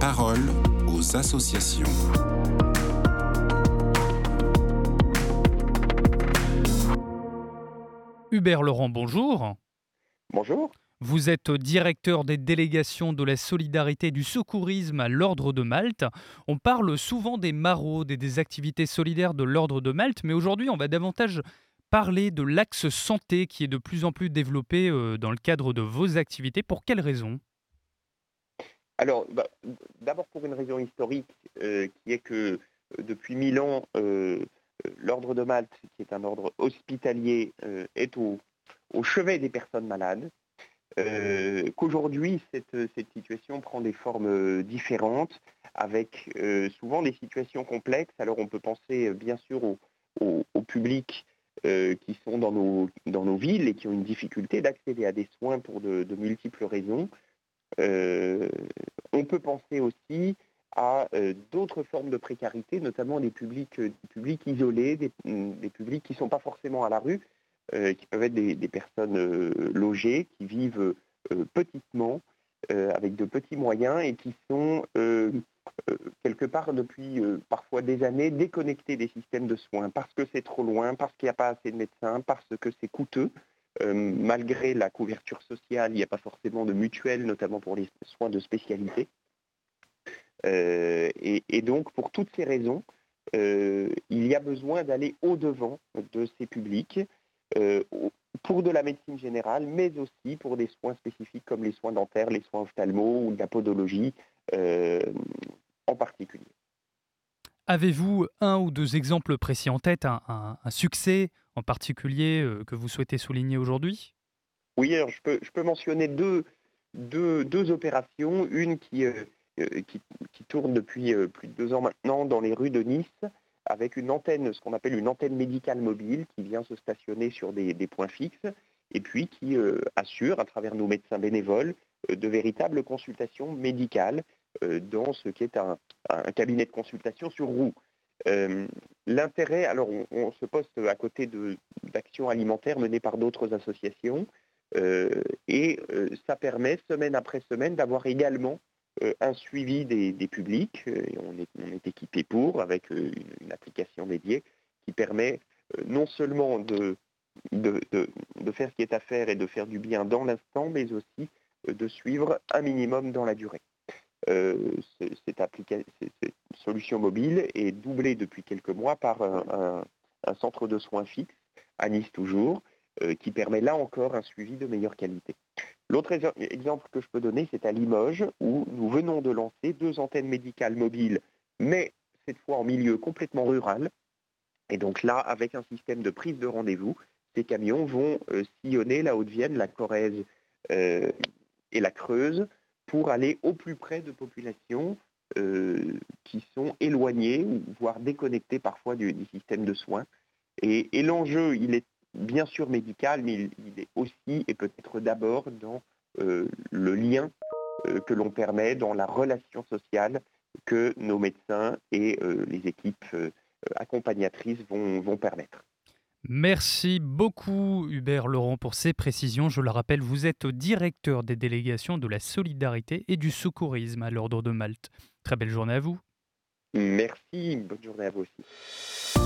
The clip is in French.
parole aux associations. Hubert Laurent, bonjour. Bonjour. Vous êtes directeur des délégations de la solidarité et du secourisme à l'Ordre de Malte. On parle souvent des maraudes et des activités solidaires de l'Ordre de Malte, mais aujourd'hui on va davantage parler de l'axe santé qui est de plus en plus développé euh, dans le cadre de vos activités. Pour quelles raisons? Alors, bah, d'abord pour une raison historique, euh, qui est que euh, depuis mille ans, l'Ordre de Malte, qui est un ordre hospitalier, est au, au chevet des personnes malades. Euh, qu'aujourd'hui, cette, situation prend des formes euh, différentes, avec euh, souvent des situations complexes. Alors on peut penser bien sûr au, public qui sont dans nos villes et qui ont une difficulté d'accéder à des soins pour de, multiples raisons. On peut penser aussi à d'autres formes de précarité, notamment des publics, publics isolés, des, des publics qui ne sont pas forcément à la rue, euh, qui peuvent être des, personnes euh, logées, qui vivent euh, petitement, avec de petits moyens et qui sont quelque part depuis parfois des années déconnectés des systèmes de soins parce que c'est trop loin, parce qu'il n'y a pas assez de médecins, parce que c'est coûteux. Malgré la couverture sociale, il n'y a pas forcément de mutuelle, notamment pour les soins de spécialité. et, donc, pour toutes ces raisons, il y a besoin d'aller au-devant de ces publics euh, pour de la médecine générale, mais aussi pour des soins spécifiques comme les soins dentaires, les soins ophtalmo ou la podologie euh, en particulier. Avez-vous un ou deux exemples précis en tête, un, succès en particulier euh, que vous souhaitez souligner aujourd'hui? Oui, je peux, mentionner deux, opérations. Une qui, qui, qui, tourne depuis plus de deux ans maintenant dans les rues de Nice, avec une antenne, ce qu'on appelle une antenne médicale mobile qui vient se stationner sur des, points fixes et puis qui euh, assure, à travers nos médecins bénévoles, euh, de véritables consultations médicales euh, dans ce qui est un, cabinet de consultation sur roue. L'intérêt, alors on, se poste à côté d'actions alimentaires menées par d'autres associations et ça permet semaine après semaine d'avoir également euh, un suivi des, publics, euh, et on est, équipé pour, avec euh, une, application dédiée qui permet non seulement de, faire ce qui est à faire et de faire du bien dans l'instant, mais aussi de suivre un minimum dans la durée. Cette, solution mobile est doublée depuis quelques mois par un, centre de soins fixe, à Nice toujours, qui permet là encore un suivi de meilleure qualité. L'autre exemple que je peux donner, c'est à Limoges, où nous venons de lancer deux antennes médicales mobiles, mais cette fois en milieu complètement rural. Et donc là, avec un système de prise de rendez-vous, ces camions vont euh, sillonner la Haute-Vienne, la Corrèze euh, et la Creuse pour aller au plus près de populations euh, qui sont éloignées, voire déconnectées parfois du, système de soins. et l'enjeu, il est bien sûr médical, mais il, est aussi et peut-être d'abord dans euh, le lien euh, que l'on permet, dans la relation sociale que nos médecins et les équipes accompagnatrices vont permettre. Merci beaucoup Hubert Laurent pour ces précisions. Je le rappelle, vous êtes directeur des délégations de la solidarité et du secourisme à l'Ordre de Malte. Très belle journée à vous. Merci, bonne journée à vous aussi.